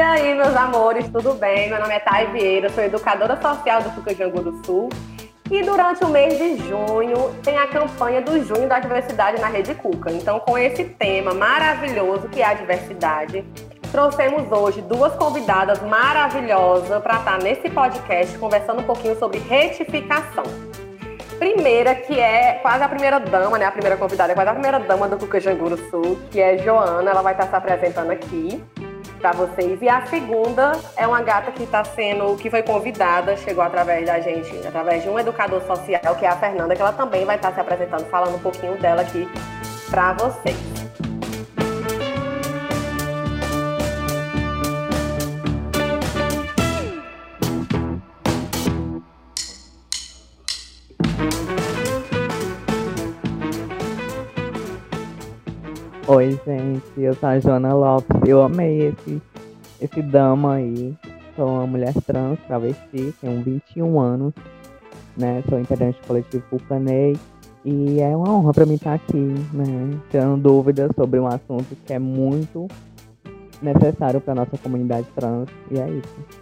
E aí, meus amores, tudo bem? Meu nome é Thay Vieira, sou educadora social do Fucajangu do Sul. E durante o mês de junho tem a campanha do Junho da Diversidade na Rede Cuca. Então, com esse tema maravilhoso que é a diversidade, trouxemos hoje duas convidadas maravilhosas para estar nesse podcast conversando um pouquinho sobre retificação. Primeira, que é quase a primeira dama, né? A primeira convidada é quase a primeira dama do Cucajangu do Sul, que é Joana. Ela vai estar se apresentando aqui para vocês. E a segunda é uma gata que está sendo, que foi convidada, chegou através da gente, através de um educador social, que é a Fernanda, que ela também vai estar se apresentando, falando um pouquinho dela aqui para vocês. Oi, gente, eu sou a Joana Lopes. Eu amei esse, esse dama aí. Sou uma mulher trans, travesti, tenho 21 anos, né? Sou integrante do coletivo Pulcanei. E é uma honra para mim estar aqui, né? Tendo dúvidas sobre um assunto que é muito necessário para nossa comunidade trans. E é isso.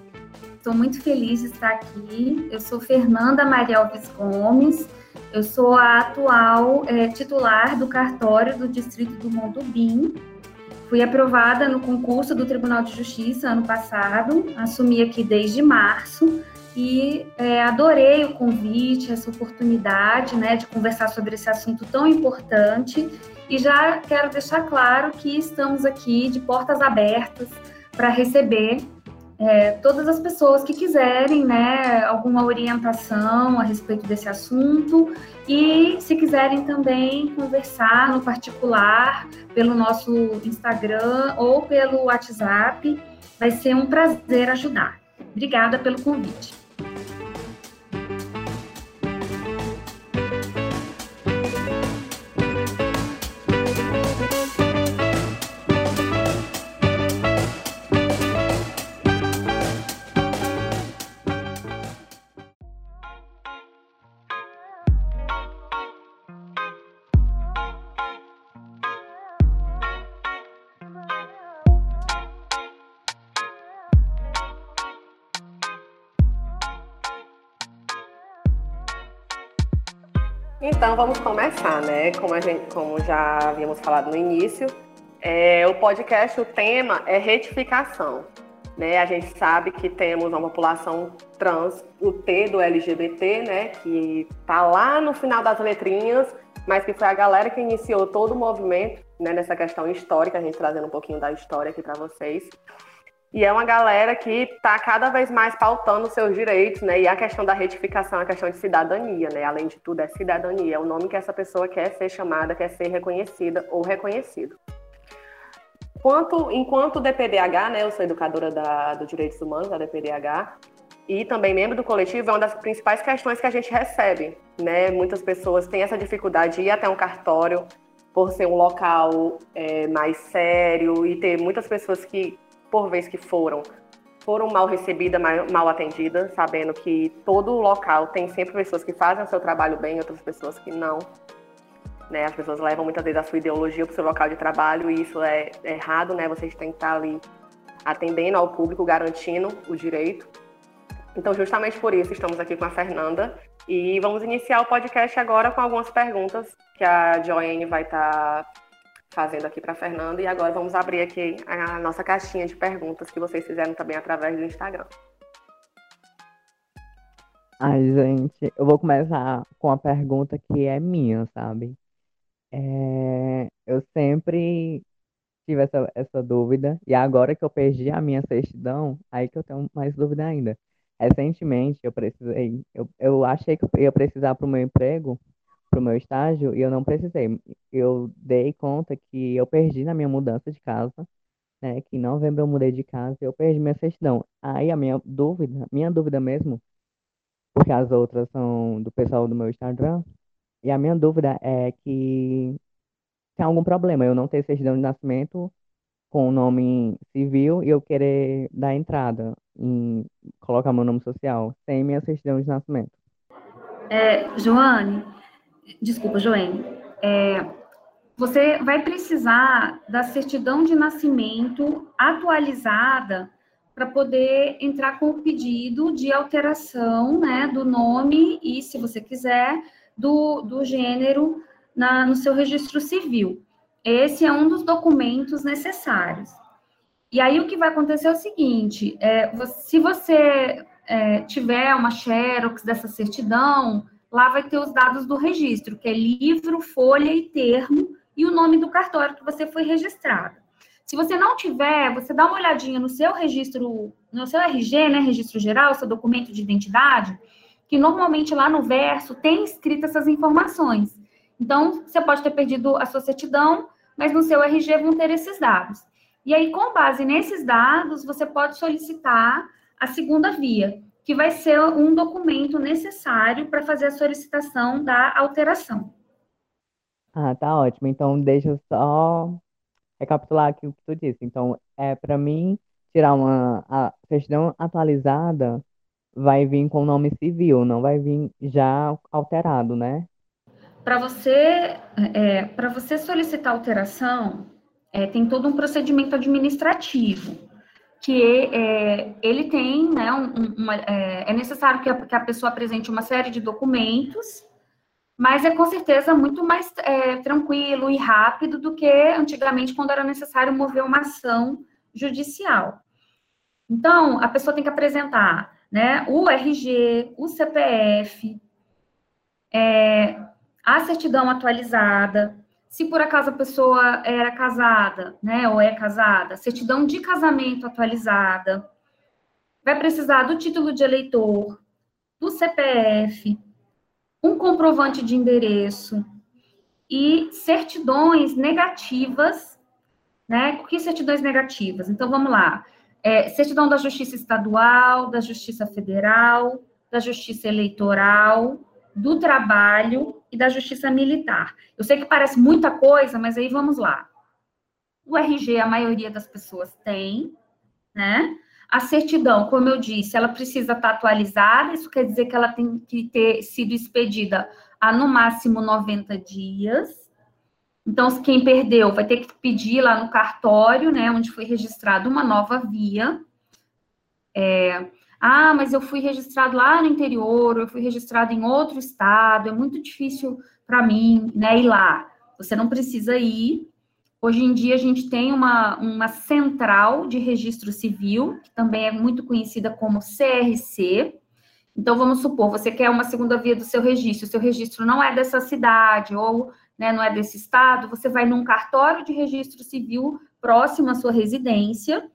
Estou muito feliz de estar aqui. Eu sou Fernanda Maria Alves Gomes. Eu sou a atual é, titular do cartório do Distrito do Mondubim. Fui aprovada no concurso do Tribunal de Justiça ano passado, assumi aqui desde março e é, adorei o convite, essa oportunidade né, de conversar sobre esse assunto tão importante. E já quero deixar claro que estamos aqui de portas abertas para receber é, todas as pessoas que quiserem, né, alguma orientação a respeito desse assunto e se quiserem também conversar no particular pelo nosso Instagram ou pelo WhatsApp, vai ser um prazer ajudar. Obrigada pelo convite. Então vamos começar, né? Como, a gente, como já havíamos falado no início, é, o podcast, o tema é retificação. Né? A gente sabe que temos uma população trans, o T do LGBT, né? Que tá lá no final das letrinhas, mas que foi a galera que iniciou todo o movimento né? nessa questão histórica, a gente trazendo um pouquinho da história aqui para vocês. E é uma galera que está cada vez mais pautando seus direitos, né? E a questão da retificação, a questão de cidadania, né? Além de tudo, é cidadania, é o nome que essa pessoa quer ser chamada, quer ser reconhecida ou reconhecido. Quanto, enquanto DPDH, né? Eu sou educadora da, do Direitos Humanos, da DPDH, e também membro do coletivo, é uma das principais questões que a gente recebe, né? Muitas pessoas têm essa dificuldade de ir até um cartório por ser um local é, mais sério e ter muitas pessoas que por vez que foram, foram mal recebidas, mal atendidas, sabendo que todo local tem sempre pessoas que fazem o seu trabalho bem, outras pessoas que não. Né? As pessoas levam muitas vezes a sua ideologia para o seu local de trabalho e isso é errado, né? Vocês têm que estar ali atendendo ao público, garantindo o direito. Então, justamente por isso, estamos aqui com a Fernanda e vamos iniciar o podcast agora com algumas perguntas que a Joanne vai estar fazendo aqui para Fernanda. E agora vamos abrir aqui a nossa caixinha de perguntas que vocês fizeram também através do Instagram. Ai, gente, eu vou começar com a pergunta que é minha, sabe? É, eu sempre tive essa, essa dúvida, e agora que eu perdi a minha certidão, aí que eu tenho mais dúvida ainda. Recentemente, eu precisei, eu, eu achei que eu ia precisar para o meu emprego pro meu estágio e eu não precisei. Eu dei conta que eu perdi na minha mudança de casa, né? Que em novembro eu mudei de casa e eu perdi minha certidão. Aí a minha dúvida, minha dúvida mesmo, porque as outras são do pessoal do meu Instagram, e a minha dúvida é que tem algum problema eu não ter certidão de nascimento com o nome civil e eu querer dar entrada em colocar meu nome social sem minha certidão de nascimento. É, Joane, Desculpa, Joene. É, você vai precisar da certidão de nascimento atualizada para poder entrar com o pedido de alteração né, do nome e, se você quiser, do, do gênero na, no seu registro civil. Esse é um dos documentos necessários. E aí o que vai acontecer é o seguinte: é, se você é, tiver uma xerox dessa certidão, lá vai ter os dados do registro, que é livro, folha e termo, e o nome do cartório que você foi registrado. Se você não tiver, você dá uma olhadinha no seu registro, no seu RG, né, registro geral, seu documento de identidade, que normalmente lá no verso tem escrito essas informações. Então, você pode ter perdido a sua certidão, mas no seu RG vão ter esses dados. E aí, com base nesses dados, você pode solicitar a segunda via, que vai ser um documento necessário para fazer a solicitação da alteração. Ah, tá ótimo. Então, deixa eu só recapitular aqui o que tu disse. Então, é para mim tirar uma a certidão atualizada, vai vir com o nome civil, não vai vir já alterado, né? Para você, é, para você solicitar alteração, é, tem todo um procedimento administrativo que é, ele tem, né, um, uma, é, é, necessário que a, que a, pessoa apresente uma série de documentos, mas é com certeza muito mais é, tranquilo e rápido do que antigamente, quando era necessário mover uma ação judicial. Então, a pessoa tem que apresentar né, o RG, o CPF, é, a certidão atualizada, se por acaso a pessoa era casada, né, ou é casada, certidão de casamento atualizada, vai precisar do título de eleitor, do CPF, um comprovante de endereço e certidões negativas, né? O que certidões negativas? Então vamos lá. É, certidão da Justiça Estadual, da Justiça Federal, da Justiça Eleitoral, do Trabalho e da Justiça Militar. Eu sei que parece muita coisa, mas aí vamos lá. O RG, a maioria das pessoas tem, né? A certidão, como eu disse, ela precisa estar atualizada, isso quer dizer que ela tem que ter sido expedida há no máximo 90 dias. Então, quem perdeu vai ter que pedir lá no cartório, né, onde foi registrada uma nova via. É, ah, mas eu fui registrado lá no interior, eu fui registrado em outro estado, é muito difícil para mim, né, ir lá. Você não precisa ir. Hoje em dia a gente tem uma, uma central de registro civil, que também é muito conhecida como CRC. Então, vamos supor, você quer uma segunda via do seu registro, o seu registro não é dessa cidade ou né, não é desse estado, você vai num cartório de registro civil próximo à sua residência,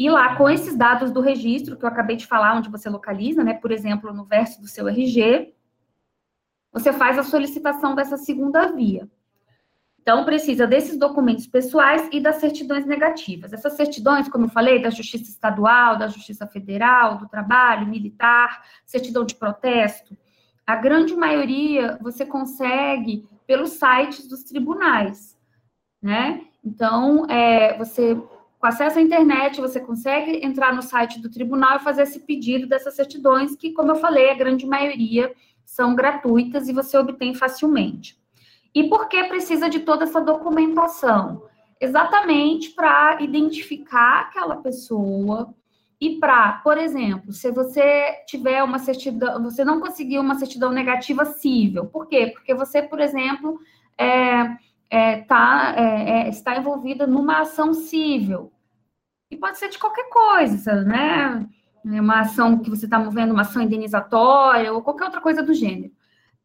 e lá, com esses dados do registro, que eu acabei de falar, onde você localiza, né? Por exemplo, no verso do seu RG, você faz a solicitação dessa segunda via. Então, precisa desses documentos pessoais e das certidões negativas. Essas certidões, como eu falei, da Justiça Estadual, da Justiça Federal, do Trabalho, Militar, certidão de protesto, a grande maioria você consegue pelos sites dos tribunais, né? Então, é, você com acesso à internet, você consegue entrar no site do tribunal e fazer esse pedido dessas certidões, que, como eu falei, a grande maioria são gratuitas e você obtém facilmente. E por que precisa de toda essa documentação? Exatamente para identificar aquela pessoa e para, por exemplo, se você tiver uma certidão, você não conseguiu uma certidão negativa cível. Por quê? Porque você, por exemplo, é, é, tá, é, é, está envolvida numa ação civil. E pode ser de qualquer coisa, né? Uma ação que você está movendo, uma ação indenizatória, ou qualquer outra coisa do gênero.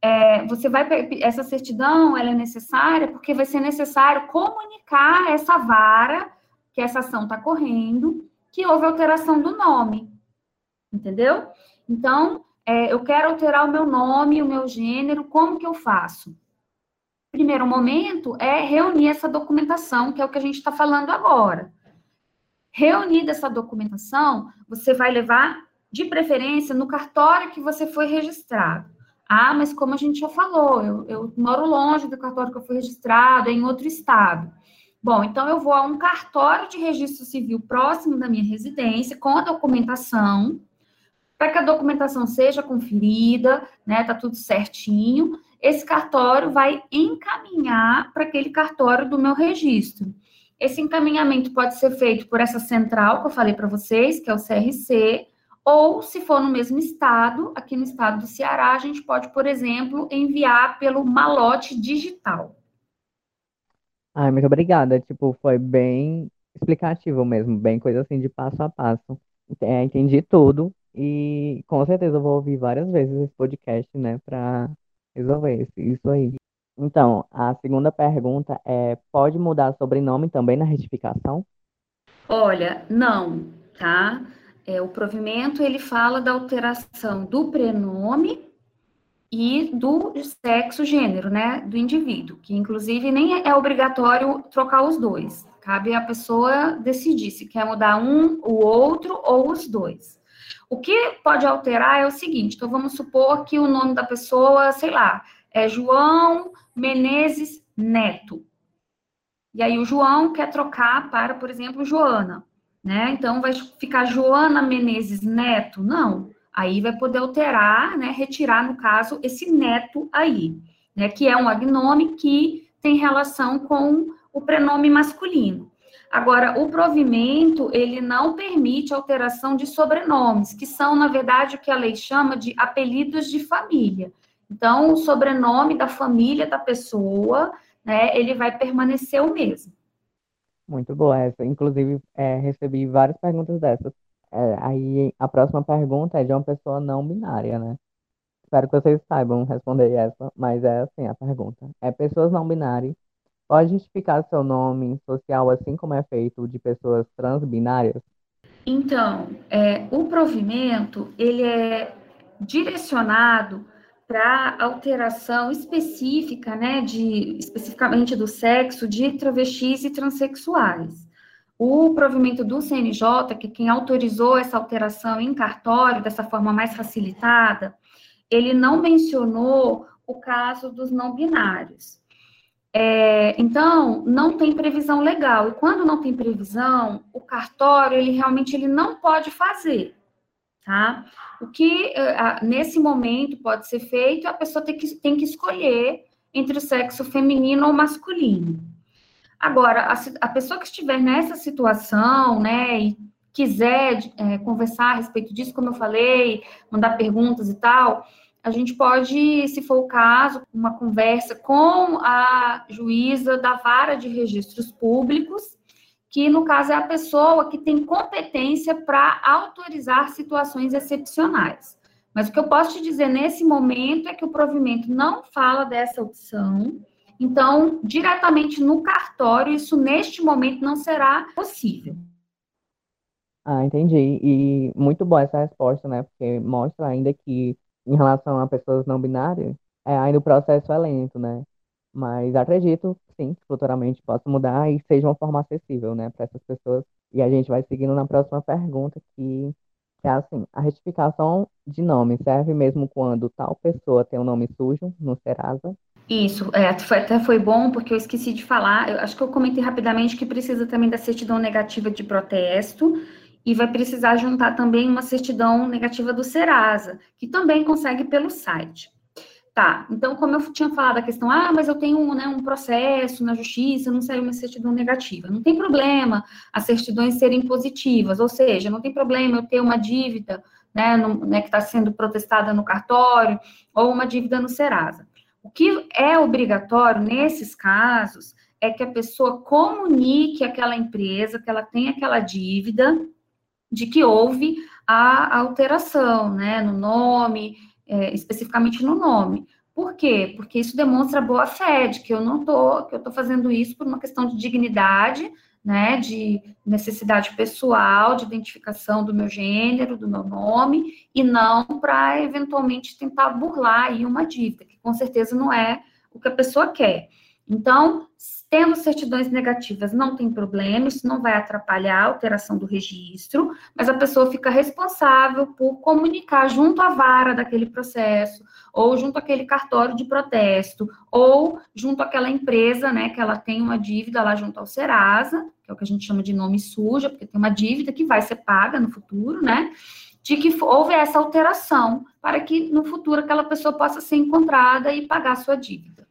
É, você vai essa certidão ela é necessária porque vai ser necessário comunicar essa vara que essa ação está correndo que houve alteração do nome, entendeu? Então, é, eu quero alterar o meu nome, o meu gênero, como que eu faço? Primeiro momento é reunir essa documentação, que é o que a gente está falando agora. Reunida essa documentação, você vai levar, de preferência, no cartório que você foi registrado. Ah, mas como a gente já falou, eu, eu moro longe do cartório que eu fui registrado, é em outro estado. Bom, então eu vou a um cartório de registro civil próximo da minha residência, com a documentação, para que a documentação seja conferida, né? Tá tudo certinho esse cartório vai encaminhar para aquele cartório do meu registro. Esse encaminhamento pode ser feito por essa central que eu falei para vocês, que é o CRC, ou se for no mesmo estado, aqui no estado do Ceará, a gente pode, por exemplo, enviar pelo malote digital. Ai, muito obrigada. Tipo, foi bem explicativo mesmo, bem coisa assim de passo a passo. É, entendi tudo e com certeza eu vou ouvir várias vezes esse podcast, né, para resolver isso aí. Então, a segunda pergunta é: pode mudar sobrenome também na retificação? Olha, não, tá? É, o provimento ele fala da alteração do prenome e do sexo, gênero, né, do indivíduo, que inclusive nem é obrigatório trocar os dois. Cabe a pessoa decidir se quer mudar um, o outro ou os dois. O que pode alterar é o seguinte: então vamos supor que o nome da pessoa, sei lá, é João Menezes Neto. E aí o João quer trocar para, por exemplo, Joana, né? Então vai ficar Joana Menezes Neto? Não aí vai poder alterar, né, retirar, no caso, esse neto aí, né, que é um agnome que tem relação com o prenome masculino. Agora, o provimento, ele não permite alteração de sobrenomes, que são, na verdade, o que a lei chama de apelidos de família. Então, o sobrenome da família da pessoa, né, ele vai permanecer o mesmo. Muito boa essa. Inclusive, é, recebi várias perguntas dessas é, aí a próxima pergunta é de uma pessoa não binária, né? Espero que vocês saibam responder essa, mas é assim a pergunta. É pessoas não binárias. Pode justificar seu nome social assim como é feito de pessoas transbinárias? Então, é, o provimento, ele é direcionado para alteração específica, né, de, especificamente do sexo de travestis e transexuais. O provimento do CNJ, que é quem autorizou essa alteração em cartório, dessa forma mais facilitada, ele não mencionou o caso dos não binários. É, então, não tem previsão legal. E quando não tem previsão, o cartório, ele realmente ele não pode fazer, tá? O que, é, nesse momento, pode ser feito, a pessoa tem que, tem que escolher entre o sexo feminino ou masculino. Agora, a, a pessoa que estiver nessa situação, né, e quiser é, conversar a respeito disso, como eu falei, mandar perguntas e tal, a gente pode, se for o caso, uma conversa com a juíza da vara de registros públicos, que no caso é a pessoa que tem competência para autorizar situações excepcionais. Mas o que eu posso te dizer nesse momento é que o provimento não fala dessa opção, então, diretamente no cartório, isso neste momento não será possível. Ah, entendi. E muito boa essa resposta, né? Porque mostra ainda que, em relação a pessoas não binárias, é, ainda o processo é lento, né? Mas acredito, sim, que futuramente possa mudar e seja uma forma acessível, né, para essas pessoas. E a gente vai seguindo na próxima pergunta, que é assim: a retificação de nome serve mesmo quando tal pessoa tem um nome sujo no Serasa? Isso, é, foi, até foi bom, porque eu esqueci de falar, eu acho que eu comentei rapidamente que precisa também da certidão negativa de protesto, e vai precisar juntar também uma certidão negativa do Serasa, que também consegue pelo site. Tá, então, como eu tinha falado a questão, ah, mas eu tenho né, um processo na justiça, não saiu uma certidão negativa. Não tem problema as certidões serem positivas, ou seja, não tem problema eu ter uma dívida né, no, né que está sendo protestada no cartório, ou uma dívida no Serasa. O que é obrigatório nesses casos é que a pessoa comunique àquela empresa que ela tem aquela dívida de que houve a alteração, né, no nome, é, especificamente no nome. Por quê? Porque isso demonstra boa fé de que eu não tô, que eu tô fazendo isso por uma questão de dignidade, né, de necessidade pessoal, de identificação do meu gênero, do meu nome, e não para eventualmente tentar burlar aí uma dívida, que com certeza não é o que a pessoa quer. Então, tendo certidões negativas, não tem problema, isso não vai atrapalhar a alteração do registro, mas a pessoa fica responsável por comunicar junto à vara daquele processo, ou junto àquele cartório de protesto, ou junto àquela empresa, né, que ela tem uma dívida lá junto ao Serasa, que é o que a gente chama de nome suja, porque tem uma dívida que vai ser paga no futuro, né? De que houve essa alteração para que no futuro aquela pessoa possa ser encontrada e pagar sua dívida.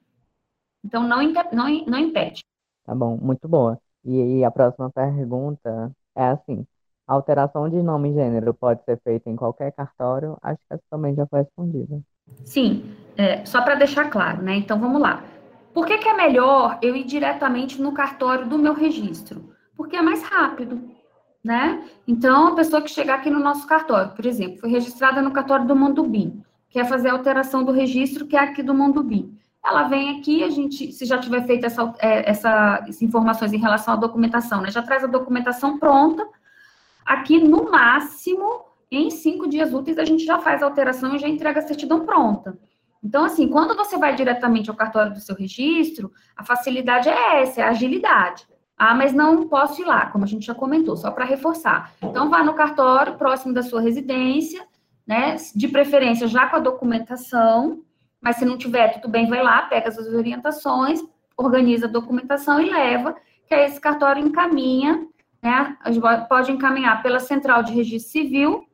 Então, não, não, não impede. Tá bom, muito boa. E a próxima pergunta é assim: a alteração de nome e gênero pode ser feita em qualquer cartório? Acho que essa também já foi respondida. Sim, é, só para deixar claro, né? Então vamos lá. Por que, que é melhor eu ir diretamente no cartório do meu registro? Porque é mais rápido, né? Então, a pessoa que chegar aqui no nosso cartório, por exemplo, foi registrada no cartório do Mondubim, quer fazer a alteração do registro que é aqui do Mondubim. Ela vem aqui, a gente, se já tiver feito essa, é, essa, essas informações em relação à documentação, né? Já traz a documentação pronta. Aqui, no máximo, em cinco dias úteis, a gente já faz a alteração e já entrega a certidão pronta. Então, assim, quando você vai diretamente ao cartório do seu registro, a facilidade é essa, é a agilidade. Ah, mas não posso ir lá, como a gente já comentou, só para reforçar. Então, vá no cartório próximo da sua residência, né? De preferência já com a documentação, mas se não tiver, tudo bem, vai lá, pega as orientações, organiza a documentação e leva, que aí esse cartório encaminha, né? Pode encaminhar pela central de registro civil,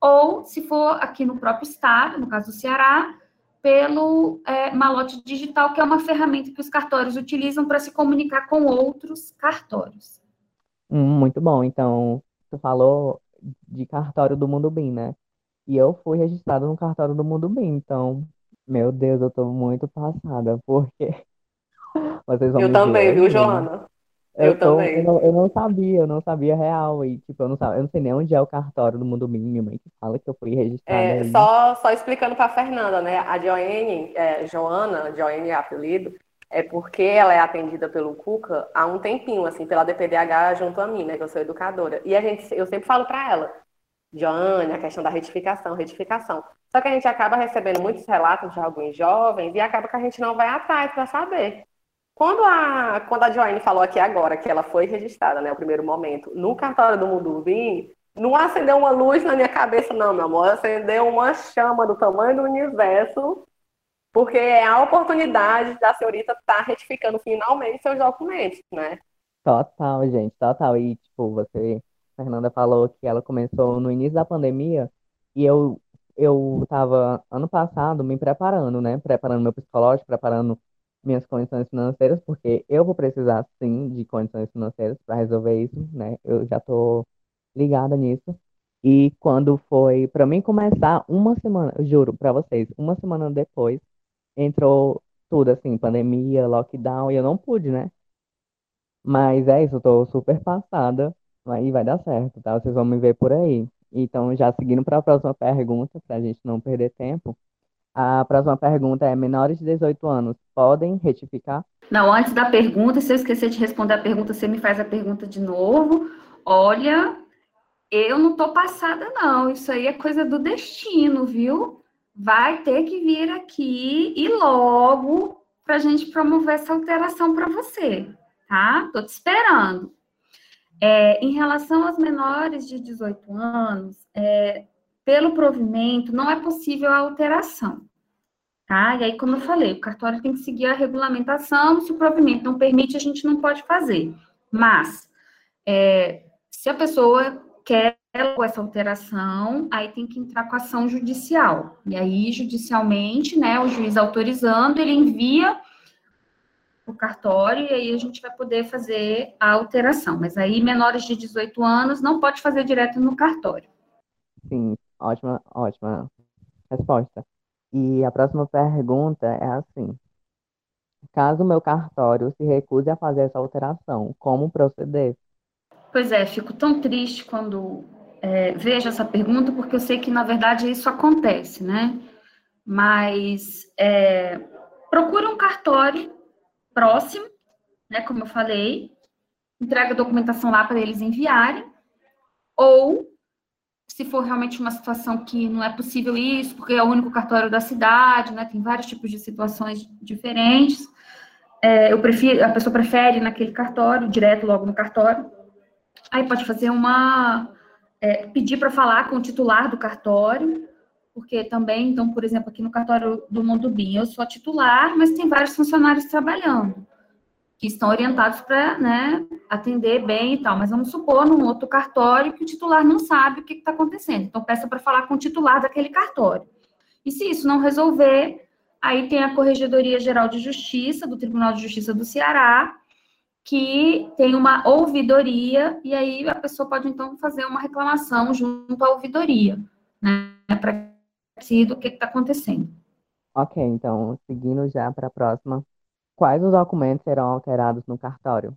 ou se for aqui no próprio estado, no caso do Ceará, pelo é, malote digital, que é uma ferramenta que os cartórios utilizam para se comunicar com outros cartórios. Hum, muito bom. Então, você falou de cartório do Mundo Bim, né? E eu fui registrado no cartório do Mundo Bim, então, meu Deus, eu tô muito passada, porque vocês vão Eu me também, viu. Joana? Eu, Eu tô, também. eu, não, eu não sabia, eu não sabia real. E, tipo, eu não sabia, eu não sei nem onde é o cartório do Mundo. Minha mãe que fala que eu fui registrada É, aí. só, só explicando para a Fernanda, né? A Joene, é, Joana, Joene é apelido, é porque ela é atendida pelo Cuca há um tempinho, assim, pela DPDH junto a mim, né? Que eu sou educadora. E a gente, eu sempre falo para ela, Joane, a questão da retificação, retificação. Só que a gente acaba recebendo muitos relatos de alguns jovens e acaba que a gente não vai atrás para saber. Quando a, quando a Joane falou aqui agora que ela foi registrada, né, o primeiro momento, no cartório do Mundo Vim, não acendeu uma luz na minha cabeça, não, meu amor. Acendeu uma chama do tamanho do universo, porque é a oportunidade da senhorita estar retificando finalmente seus documentos, né? Total, gente, total. E, tipo, você, Fernanda, falou que ela começou no início da pandemia e eu, eu tava, ano passado, me preparando, né? Preparando meu psicológico, preparando minhas condições financeiras, porque eu vou precisar, sim, de condições financeiras para resolver isso, né? Eu já tô ligada nisso. E quando foi para mim começar, uma semana, juro para vocês, uma semana depois, entrou tudo assim, pandemia, lockdown, e eu não pude, né? Mas é isso, eu tô super passada, aí vai dar certo, tá? Vocês vão me ver por aí. Então, já seguindo para a próxima pergunta, para a gente não perder tempo. A próxima pergunta é: menores de 18 anos podem retificar? Não, antes da pergunta, se eu esquecer de responder a pergunta, você me faz a pergunta de novo. Olha, eu não tô passada, não. Isso aí é coisa do destino, viu? Vai ter que vir aqui e logo para a gente promover essa alteração para você, tá? Tô te esperando. É, em relação aos menores de 18 anos, é, pelo provimento, não é possível a alteração. Tá? E aí, como eu falei, o cartório tem que seguir a regulamentação, se o provimento não permite, a gente não pode fazer. Mas, é, se a pessoa quer essa alteração, aí tem que entrar com ação judicial. E aí, judicialmente, né, o juiz autorizando, ele envia o cartório e aí a gente vai poder fazer a alteração. Mas aí, menores de 18 anos, não pode fazer direto no cartório. Sim, ótima, ótima resposta. E a próxima pergunta é assim: caso o meu cartório se recuse a fazer essa alteração, como proceder? Pois é, fico tão triste quando é, vejo essa pergunta, porque eu sei que, na verdade, isso acontece, né? Mas é, procure um cartório próximo, né? Como eu falei, entrega a documentação lá para eles enviarem, ou se for realmente uma situação que não é possível isso, porque é o único cartório da cidade, né? Tem vários tipos de situações diferentes. É, eu prefiro, a pessoa prefere naquele cartório, direto logo no cartório. Aí pode fazer uma. É, pedir para falar com o titular do cartório, porque também, então, por exemplo, aqui no cartório do Mundo Bim, eu sou a titular, mas tem vários funcionários trabalhando, que estão orientados para né, atender bem e tal. Mas vamos supor, num outro cartório, que o titular não sabe o que está acontecendo. Então, peça para falar com o titular daquele cartório. E se isso não resolver, aí tem a Corregedoria Geral de Justiça, do Tribunal de Justiça do Ceará, que tem uma ouvidoria, e aí a pessoa pode então fazer uma reclamação junto à ouvidoria, né, para do que está acontecendo. Ok, então, seguindo já para a próxima, quais os documentos serão alterados no cartório?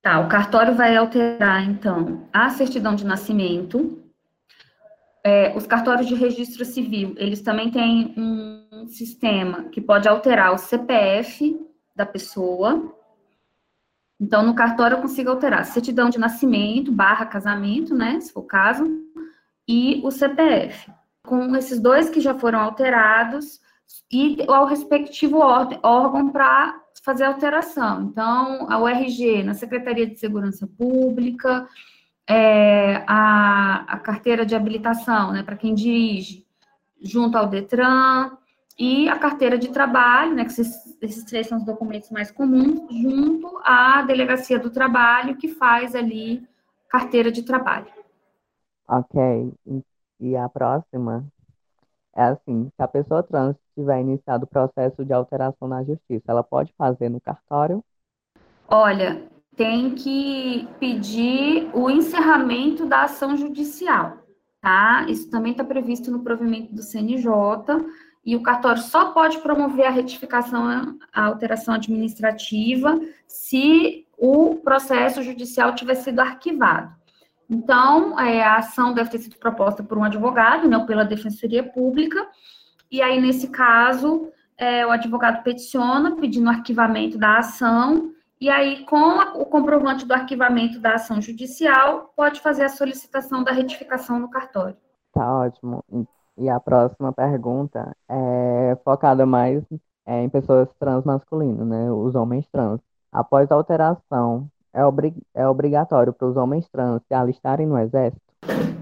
Tá, o cartório vai alterar, então, a certidão de nascimento, é, os cartórios de registro civil, eles também têm um sistema que pode alterar o CPF da pessoa. Então, no cartório eu consigo alterar certidão de nascimento, barra casamento, né, se for o caso, e o CPF. Com esses dois que já foram alterados, e ao respectivo órgão para fazer alteração. Então, a URG, na Secretaria de Segurança Pública, é, a, a carteira de habilitação, né, para quem dirige, junto ao Detran, e a carteira de trabalho, né, que esses, esses três são os documentos mais comuns, junto à delegacia do trabalho, que faz ali carteira de trabalho. Ok. E a próxima é assim, se a pessoa trans tiver iniciado o processo de alteração na justiça, ela pode fazer no cartório? Olha, tem que pedir o encerramento da ação judicial, tá? Isso também está previsto no provimento do CNJ, e o cartório só pode promover a retificação, a alteração administrativa, se o processo judicial tiver sido arquivado. Então, é, a ação deve ter sido proposta por um advogado, não pela Defensoria Pública, e aí, nesse caso, é, o advogado peticiona pedindo arquivamento da ação, e aí, com a, o comprovante do arquivamento da ação judicial, pode fazer a solicitação da retificação no cartório. Tá ótimo. E a próxima pergunta é focada mais é, em pessoas trans masculinas, né? Os homens trans. Após a alteração, é, obri é obrigatório para os homens trans se alistarem no exército?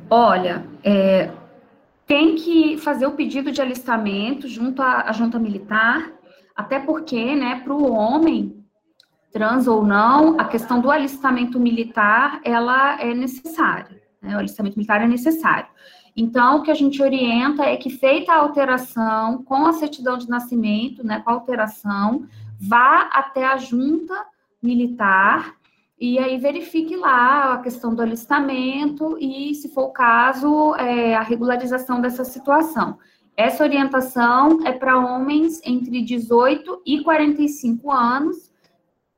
Olha, é, tem que fazer o pedido de alistamento junto à, junta militar, até porque, né, para o homem, trans ou não, a questão do alistamento militar, ela é necessária. Né, o alistamento militar é necessário. Então, o que a gente orienta é que, feita a alteração com a certidão de nascimento, né, com a alteração, vá até a junta militar e aí verifique lá a questão do alistamento e, se for o caso, é, a regularização dessa situação. Essa orientação é para homens entre 18 e 45 anos,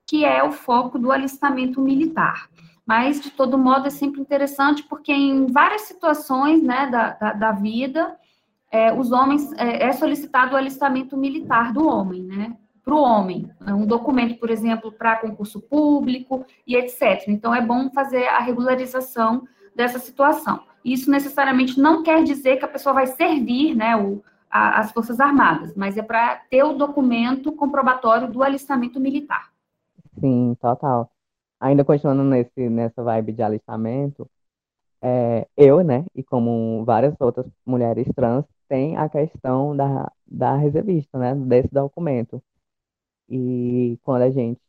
que é o foco do alistamento militar. Mas, de todo modo, é sempre interessante, porque em várias situações né, da, da, da vida, é, os homens, é, é solicitado o alistamento militar do homem, né? Para o homem, né, um documento, por exemplo, para concurso público e etc. Então, é bom fazer a regularização dessa situação. Isso necessariamente não quer dizer que a pessoa vai servir né, o, a, as Forças Armadas, mas é para ter o documento comprobatório do alistamento militar. Sim, total. Ainda continuando nesse, nessa vibe de alistamento, é, eu, né, e como várias outras mulheres trans, tem a questão da, da reservista, né, desse documento. E quando a gente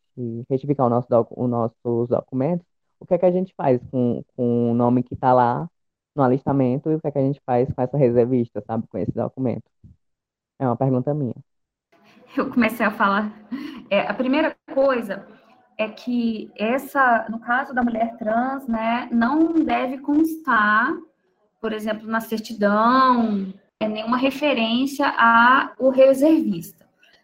retificar o nosso os nossos documentos, o que é que a gente faz com, com o nome que está lá no alistamento e o que é que a gente faz com essa reservista, sabe, com esse documento? É uma pergunta minha. Eu comecei a falar. É, a primeira coisa é que essa, no caso da mulher trans, né, não deve constar, por exemplo, na certidão, é nenhuma referência a o reservista.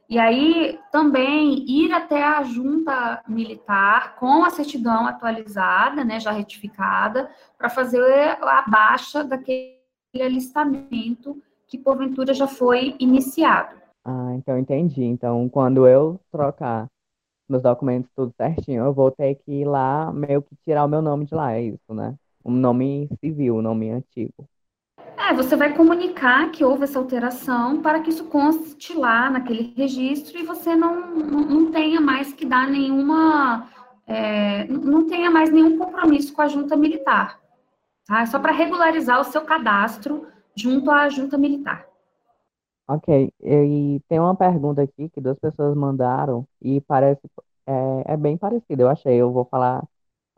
E aí também ir até a junta militar com a certidão atualizada, né, já retificada, para fazer a baixa daquele alistamento que porventura já foi iniciado. Ah, então entendi. Então, quando eu trocar meus documentos tudo certinho, eu vou ter que ir lá meio que tirar o meu nome de lá, é isso, né? Um nome civil, um nome antigo. É, você vai comunicar que houve essa alteração para que isso conste lá naquele registro e você não, não, não tenha mais que dar nenhuma. É, não tenha mais nenhum compromisso com a junta militar. Tá? É só para regularizar o seu cadastro junto à junta militar. Ok, e tem uma pergunta aqui que duas pessoas mandaram e parece é, é bem parecida, eu achei, eu vou falar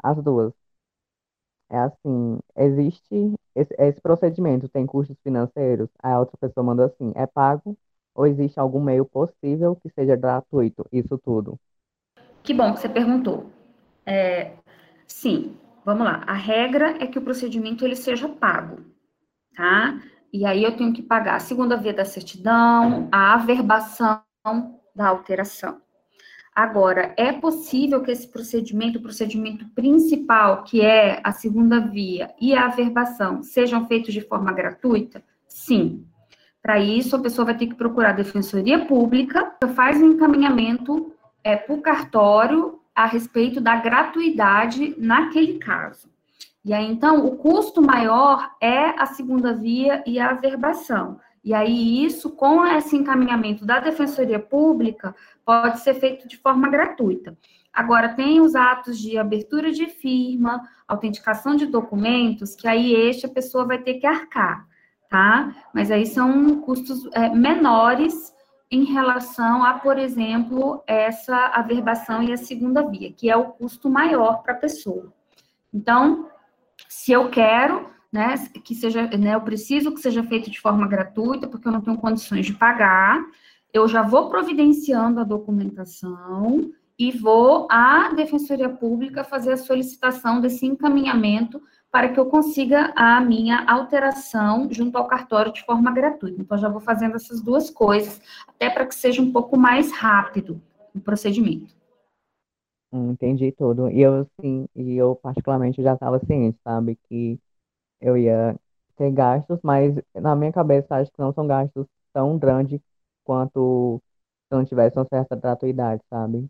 as duas. É assim, existe esse, esse procedimento tem custos financeiros? A outra pessoa mandou assim, é pago ou existe algum meio possível que seja gratuito, isso tudo? Que bom que você perguntou. É, sim, vamos lá. A regra é que o procedimento ele seja pago, tá? E aí eu tenho que pagar a segunda via da certidão, a averbação da alteração. Agora, é possível que esse procedimento, o procedimento principal, que é a segunda via e a averbação, sejam feitos de forma gratuita? Sim. Para isso, a pessoa vai ter que procurar a Defensoria Pública, faz um encaminhamento é, para o cartório a respeito da gratuidade naquele caso. E aí, então, o custo maior é a segunda via e a averbação. E aí, isso, com esse encaminhamento da Defensoria Pública, pode ser feito de forma gratuita. Agora, tem os atos de abertura de firma, autenticação de documentos, que aí este a pessoa vai ter que arcar, tá? Mas aí são custos é, menores em relação a, por exemplo, essa averbação e a segunda via, que é o custo maior para a pessoa. Então, se eu quero, né, que seja, né, eu preciso que seja feito de forma gratuita, porque eu não tenho condições de pagar, eu já vou providenciando a documentação e vou à Defensoria Pública fazer a solicitação desse encaminhamento para que eu consiga a minha alteração junto ao cartório de forma gratuita. Então, já vou fazendo essas duas coisas, até para que seja um pouco mais rápido o procedimento. Hum, entendi tudo. E eu, sim, e eu particularmente já estava ciente, sabe, que eu ia ter gastos, mas na minha cabeça acho que não são gastos tão grandes quanto se não tivesse uma certa gratuidade, sabe?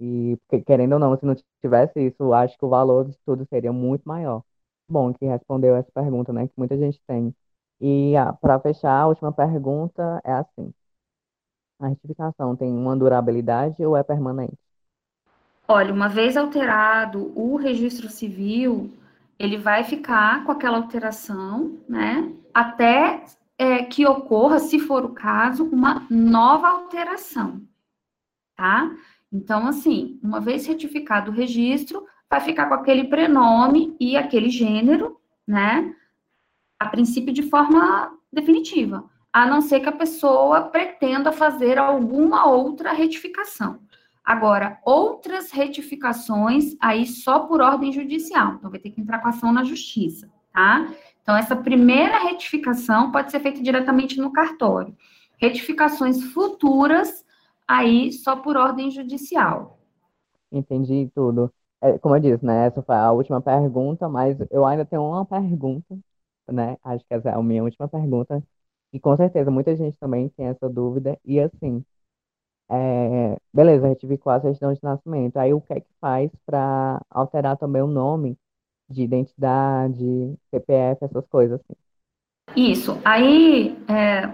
E querendo ou não, se não tivesse isso, acho que o valor de tudo seria muito maior. Bom, que respondeu essa pergunta, né? Que muita gente tem. E para fechar, a última pergunta é assim: a retificação tem uma durabilidade ou é permanente? Olha, uma vez alterado o registro civil, ele vai ficar com aquela alteração, né? Até é, que ocorra, se for o caso, uma nova alteração, tá? Então, assim, uma vez retificado o registro, vai ficar com aquele prenome e aquele gênero, né? A princípio, de forma definitiva, a não ser que a pessoa pretenda fazer alguma outra retificação. Agora, outras retificações, aí só por ordem judicial. Então, vai ter que entrar com ação na justiça, tá? Então, essa primeira retificação pode ser feita diretamente no cartório. Retificações futuras aí só por ordem judicial. Entendi tudo. É, como eu disse, né? Essa foi a última pergunta, mas eu ainda tenho uma pergunta, né? Acho que essa é a minha última pergunta. E com certeza muita gente também tem essa dúvida. E assim, é, beleza, retificou a certidão de nascimento. Aí o que é que faz para alterar também o nome de identidade, CPF, essas coisas assim? Isso. Aí, é,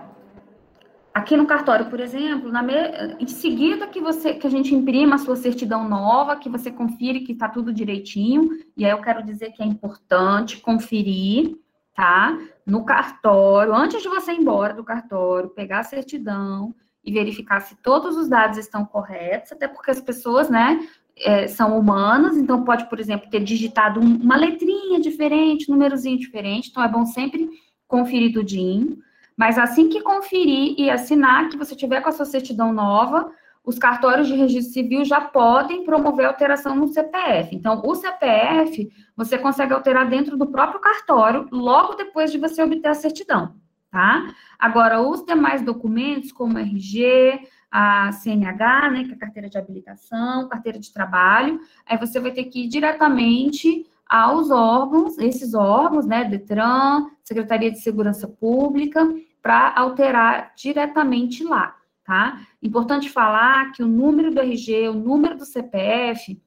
Aqui no cartório, por exemplo, me... em seguida que você que a gente imprima a sua certidão nova, que você confire que está tudo direitinho, e aí eu quero dizer que é importante conferir, tá? No cartório, antes de você ir embora do cartório, pegar a certidão e verificar se todos os dados estão corretos, até porque as pessoas, né, é, são humanas, então pode, por exemplo, ter digitado um, uma letrinha diferente, númerozinho diferente, então é bom sempre conferir tudinho. Mas assim que conferir e assinar que você tiver com a sua certidão nova, os cartórios de registro civil já podem promover alteração no CPF. Então, o CPF você consegue alterar dentro do próprio cartório logo depois de você obter a certidão, tá? Agora, os demais documentos, como RG, a CNH, né, que é a carteira de habilitação, carteira de trabalho, aí você vai ter que ir diretamente aos órgãos, esses órgãos, né, Detran, Secretaria de Segurança Pública, para alterar diretamente lá, tá? Importante falar que o número do RG, o número do CPF,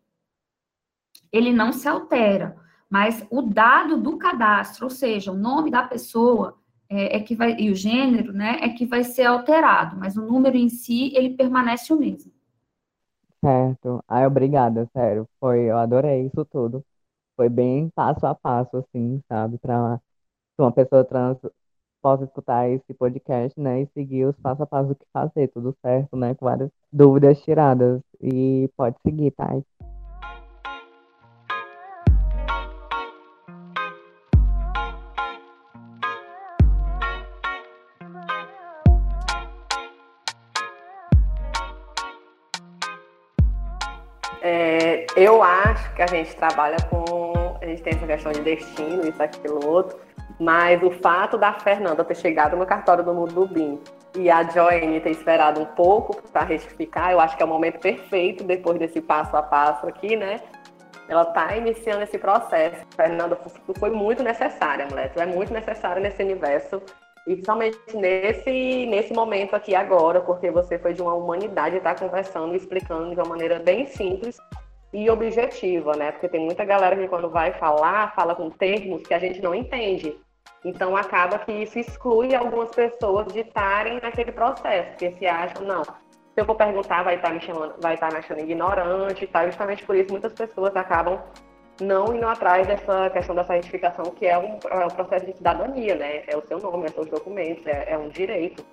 ele não se altera, mas o dado do cadastro, ou seja, o nome da pessoa é, é que vai e o gênero, né, é que vai ser alterado, mas o número em si ele permanece o mesmo. Certo. Ai, obrigada, sério. Foi, eu adorei isso tudo. Foi bem passo a passo, assim, sabe, para uma pessoa trans possa escutar esse podcast, né, e seguir os passo a passo do que fazer, tudo certo, né, com várias dúvidas tiradas. E pode seguir, tá? É, eu acho que a gente trabalha com. A gente tem essa questão de destino, isso, aquilo, outro. Mas o fato da Fernanda ter chegado no cartório do Mundo do BIM e a Joanne ter esperado um pouco para retificar, eu acho que é o momento perfeito depois desse passo a passo aqui, né? Ela está iniciando esse processo. Fernanda, foi muito necessária, mulher. Tu é muito necessária nesse universo. E principalmente nesse, nesse momento aqui agora, porque você foi de uma humanidade estar tá conversando e explicando de uma maneira bem simples e objetiva, né? Porque tem muita galera que quando vai falar, fala com termos que a gente não entende. Então acaba que isso exclui algumas pessoas de estarem naquele processo, porque se acham, não, se eu for perguntar, vai estar me chamando, vai estar me achando ignorante, tá? Justamente por isso muitas pessoas acabam não indo atrás dessa questão dessa identificação, que é um, é um processo de cidadania, né? É o seu nome, é seus documentos, é, é um direito.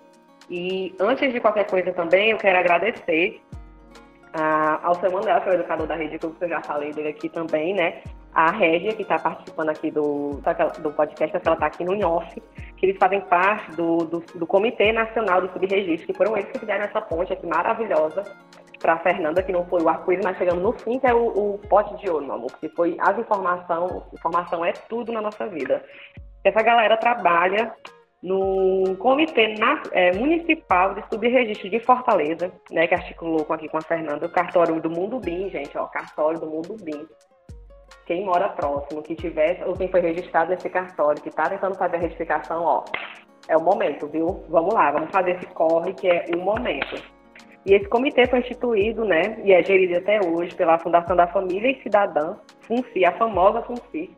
E antes de qualquer coisa também, eu quero agradecer a, ao seu Manuel, que é o educador da Rede que eu já falei dele aqui também, né? A Régia, que está participando aqui do, do podcast, ela está aqui no INOF, que eles fazem parte do, do, do Comitê Nacional do Subregistro, que foram eles que fizeram essa ponte aqui maravilhosa para Fernanda, que não foi o arco-íris, mas chegamos no fim, que é o, o, pote de ouro, meu amor, que foi as informações, informação é tudo na nossa vida. Essa galera trabalha no Comitê na, é, Municipal de Subregistro de Fortaleza, né, que articulou aqui com a Fernanda, o cartório do Mundo BIM, gente, ó, cartório do Mundo BIM. Quem mora próximo, que tiver, ou quem foi registrado nesse cartório, que está tentando fazer a retificação, ó, é o momento, viu? Vamos lá, vamos fazer esse corre, que é o momento. E esse comitê foi instituído, né, e é gerido até hoje pela Fundação da Família e Cidadã, FUNCI, a famosa FUNCI,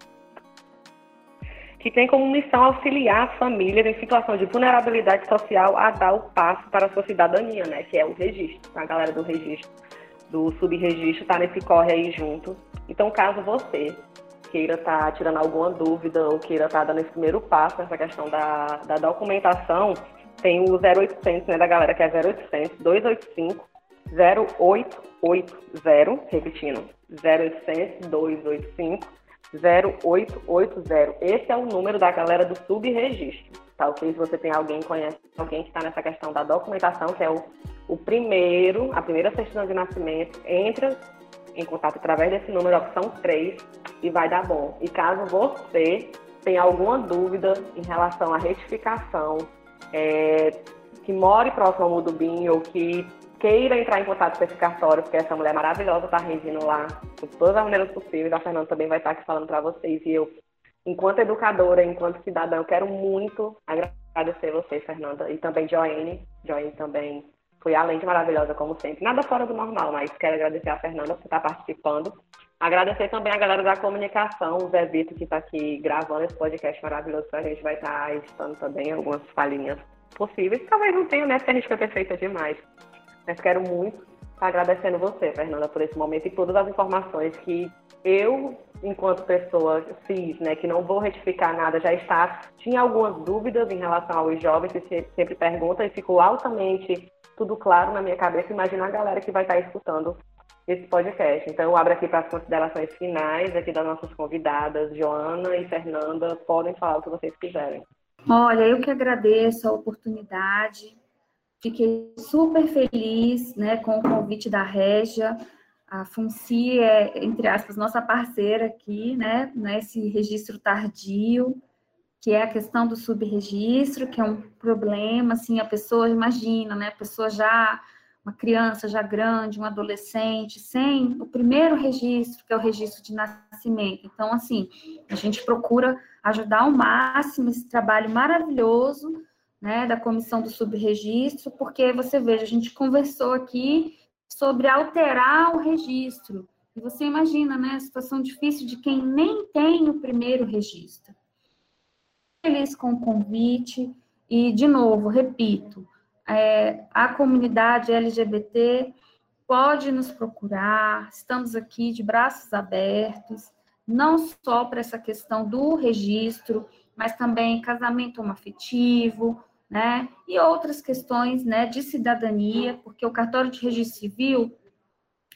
que tem como missão auxiliar a família em situação de vulnerabilidade social a dar o passo para a sua cidadania, né, que é o registro. A galera do registro, do subregistro, está nesse corre aí junto. Então, caso você queira estar tá tirando alguma dúvida ou queira estar tá dando esse primeiro passo nessa questão da, da documentação, tem o 0800, né, da galera que é 0800 285 0880, repetindo, 0800 285 0880. Esse é o número da galera do subregistro, tá ok? Se você tem alguém conhece alguém que está nessa questão da documentação, que é o, o primeiro, a primeira certidão de nascimento, entra em contato através desse número, opção 3, e vai dar bom. E caso você tenha alguma dúvida em relação à retificação, é, que more próximo ao Mudubim ou que queira entrar em contato com esse cartório, porque essa mulher maravilhosa está regindo lá de todas as maneiras possíveis. A Fernanda também vai estar aqui falando para vocês. E eu, enquanto educadora, enquanto cidadã, eu quero muito agradecer você, Fernanda, e também Joanne. Joanne também foi além de maravilhosa, como sempre. Nada fora do normal, mas quero agradecer a Fernanda por estar participando. Agradecer também a galera da comunicação, o Zé que está aqui gravando esse podcast maravilhoso para a gente. Vai estar tá editando também algumas falhinhas possíveis. Talvez não tenha, né? Porque a gente foi perfeita demais. Mas quero muito estar agradecendo você, Fernanda, por esse momento e todas as informações que eu, enquanto pessoa cis, né, que não vou retificar nada, já está, tinha algumas dúvidas em relação aos jovens que sempre perguntam e ficou altamente tudo claro na minha cabeça. Imagina a galera que vai estar escutando esse podcast. Então, eu abro aqui para as considerações finais aqui das nossas convidadas, Joana e Fernanda. Podem falar o que vocês quiserem. Olha, eu que agradeço a oportunidade. Fiquei super feliz né, com o convite da Régia. A FUNCI é, entre aspas, nossa parceira aqui, né, nesse registro tardio, que é a questão do subregistro, que é um problema, assim, a pessoa, imagina, né, a pessoa já uma criança já grande, um adolescente, sem o primeiro registro, que é o registro de nascimento. Então, assim, a gente procura ajudar ao máximo esse trabalho maravilhoso né, da comissão do subregistro, porque você veja, a gente conversou aqui sobre alterar o registro. E você imagina, né, a situação difícil de quem nem tem o primeiro registro. Feliz com o convite e, de novo, repito, é, a comunidade LGBT pode nos procurar, estamos aqui de braços abertos, não só para essa questão do registro, mas também casamento homoafetivo, né, e outras questões, né, de cidadania, porque o cartório de registro civil,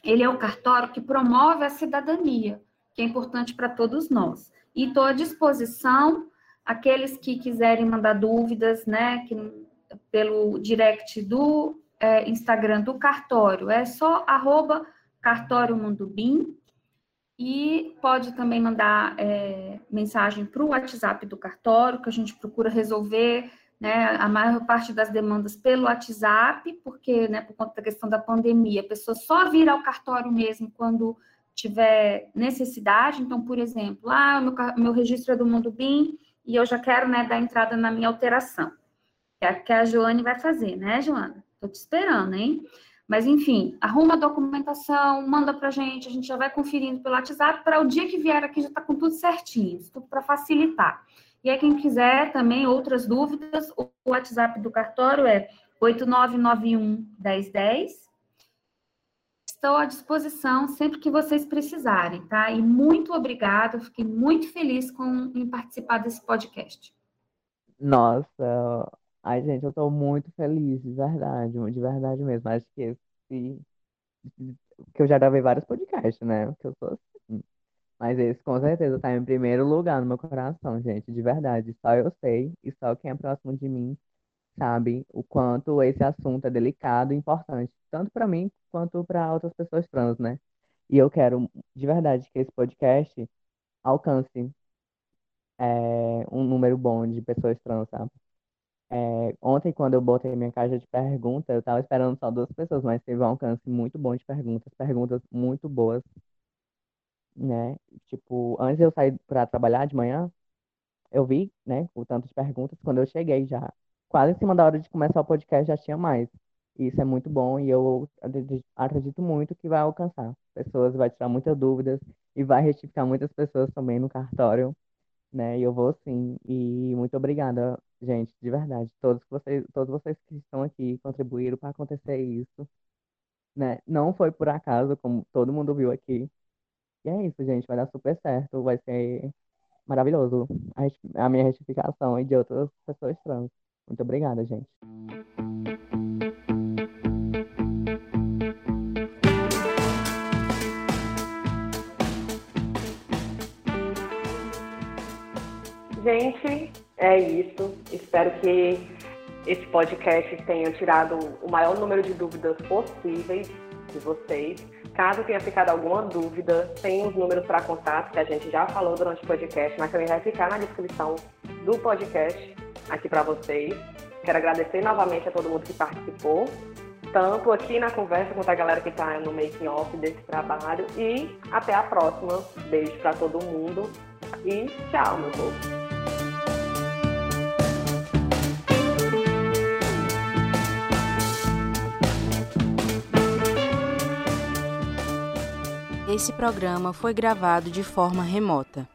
ele é o cartório que promove a cidadania, que é importante para todos nós. E estou à disposição, aqueles que quiserem mandar dúvidas, né, que pelo direct do é, Instagram do cartório. É só arroba Cartório Mundo BIM, e pode também mandar é, mensagem para o WhatsApp do cartório, que a gente procura resolver né, a maior parte das demandas pelo WhatsApp, porque, né, por conta da questão da pandemia, a pessoa só vira ao cartório mesmo quando tiver necessidade. Então, por exemplo, ah, meu, meu registro é do Mundo BIM e eu já quero né, dar entrada na minha alteração. É que a Joane vai fazer, né, Joana? Estou te esperando, hein? Mas, enfim, arruma a documentação, manda para a gente, a gente já vai conferindo pelo WhatsApp, para o dia que vier aqui já está com tudo certinho, tudo para facilitar. E aí, quem quiser também outras dúvidas, o WhatsApp do cartório é 8991 1010. Estou à disposição sempre que vocês precisarem, tá? E muito obrigada, fiquei muito feliz com, em participar desse podcast. Nossa, Ai, gente, eu tô muito feliz, de verdade, de verdade mesmo. Acho que esse. Que eu já gravei vários podcasts, né? Que eu sou assim. Mas esse com certeza tá em primeiro lugar no meu coração, gente, de verdade. Só eu sei e só quem é próximo de mim sabe o quanto esse assunto é delicado e importante, tanto para mim quanto para outras pessoas trans, né? E eu quero, de verdade, que esse podcast alcance é, um número bom de pessoas trans, sabe? É, ontem, quando eu botei minha caixa de perguntas, eu tava esperando só duas pessoas, mas teve um alcance muito bom de perguntas, perguntas muito boas, né? Tipo, antes de eu sair para trabalhar de manhã, eu vi, né, o tanto de perguntas. Quando eu cheguei já, quase em cima da hora de começar o podcast, já tinha mais. Isso é muito bom e eu acredito muito que vai alcançar pessoas, vai tirar muitas dúvidas e vai retificar muitas pessoas também no cartório né? E eu vou sim. E muito obrigada, gente, de verdade. Todos vocês, todos vocês que estão aqui contribuíram para acontecer isso, né? Não foi por acaso, como todo mundo viu aqui. E é isso, gente. Vai dar super certo. Vai ser maravilhoso a, a minha retificação e de outras pessoas trans. Muito obrigada, gente. Gente, é isso. Espero que esse podcast tenha tirado o maior número de dúvidas possíveis de vocês. Caso tenha ficado alguma dúvida, tem os números para contato que a gente já falou durante o podcast, mas também vai ficar na descrição do podcast aqui para vocês. Quero agradecer novamente a todo mundo que participou, tanto aqui na conversa quanto a galera que está no making off desse trabalho. E até a próxima. Beijo para todo mundo e tchau, meu povo. Esse programa foi gravado de forma remota.